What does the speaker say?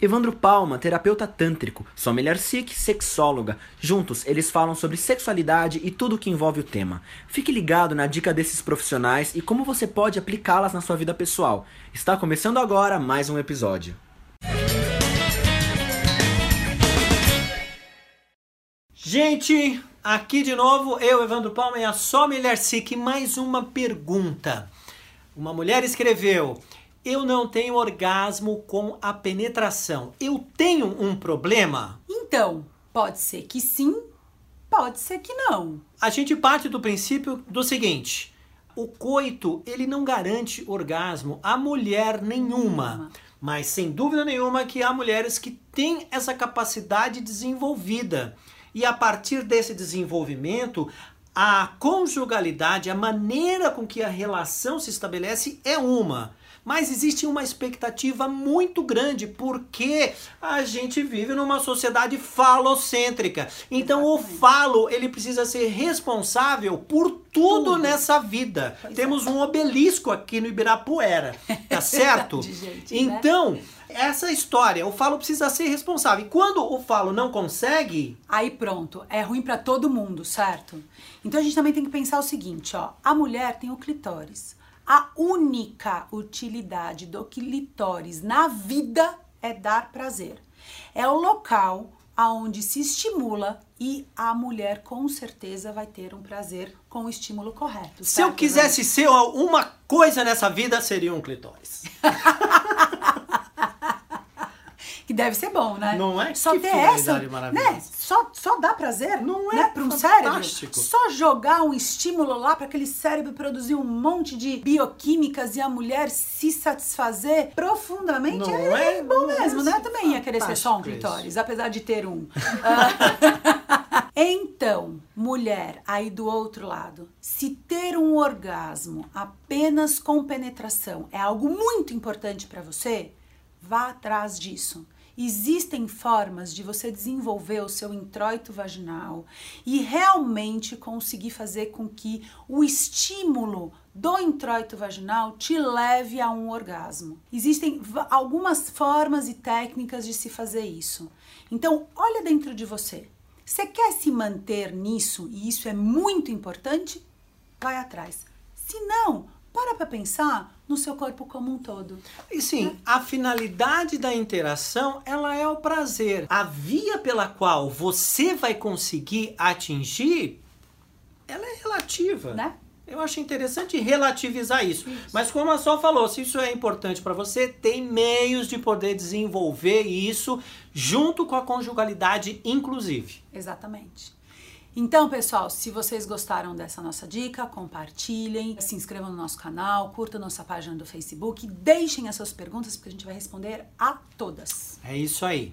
Evandro Palma, terapeuta tântrico, Sommelier Sikh, sexóloga. Juntos, eles falam sobre sexualidade e tudo que envolve o tema. Fique ligado na dica desses profissionais e como você pode aplicá-las na sua vida pessoal. Está começando agora mais um episódio. Gente, aqui de novo, eu, Evandro Palma e a Sommelier Sikh. Mais uma pergunta. Uma mulher escreveu: eu não tenho orgasmo com a penetração. Eu tenho um problema? Então, pode ser que sim, pode ser que não. A gente parte do princípio do seguinte: o coito, ele não garante orgasmo a mulher nenhuma. Mas sem dúvida nenhuma que há mulheres que têm essa capacidade desenvolvida. E a partir desse desenvolvimento, a conjugalidade, a maneira com que a relação se estabelece é uma. Mas existe uma expectativa muito grande porque a gente vive numa sociedade falocêntrica. Então Exatamente. o falo, ele precisa ser responsável por tudo, tudo. nessa vida. Pois Temos é. um obelisco aqui no Ibirapuera, tá certo? gente, né? então, né? essa história, o falo precisa ser responsável. E quando o falo não consegue, aí pronto, é ruim para todo mundo, certo? Então a gente também tem que pensar o seguinte, ó, a mulher tem o clitóris. A única utilidade do clitóris na vida é dar prazer. É o local aonde se estimula e a mulher com certeza vai ter um prazer com o estímulo correto. Se eu quisesse ser uma coisa nessa vida, seria um clitóris. que deve ser bom, né? Não é? Só que ter essa, né? Só, só dá prazer, não é? Né? Para um cérebro. Só jogar um estímulo lá para aquele cérebro produzir um monte de bioquímicas e a mulher se satisfazer profundamente não é, é bom é mesmo, né? Também ia querer ser só um clitóris, apesar de ter um. Ah, então, mulher, aí do outro lado, se ter um orgasmo apenas com penetração é algo muito importante para você, vá atrás disso. Existem formas de você desenvolver o seu introito vaginal e realmente conseguir fazer com que o estímulo do introito vaginal te leve a um orgasmo. Existem algumas formas e técnicas de se fazer isso. Então, olha dentro de você. Você quer se manter nisso e isso é muito importante? Vai atrás. Se não, para para pensar no seu corpo como um todo. E sim, né? a finalidade da interação, ela é o prazer. A via pela qual você vai conseguir atingir, ela é relativa. Né? Eu acho interessante relativizar isso. isso. Mas como a Sol falou, se isso é importante para você, tem meios de poder desenvolver isso junto com a conjugalidade, inclusive. Exatamente. Então, pessoal, se vocês gostaram dessa nossa dica, compartilhem, se inscrevam no nosso canal, curtam nossa página do Facebook, deixem as suas perguntas porque a gente vai responder a todas. É isso aí.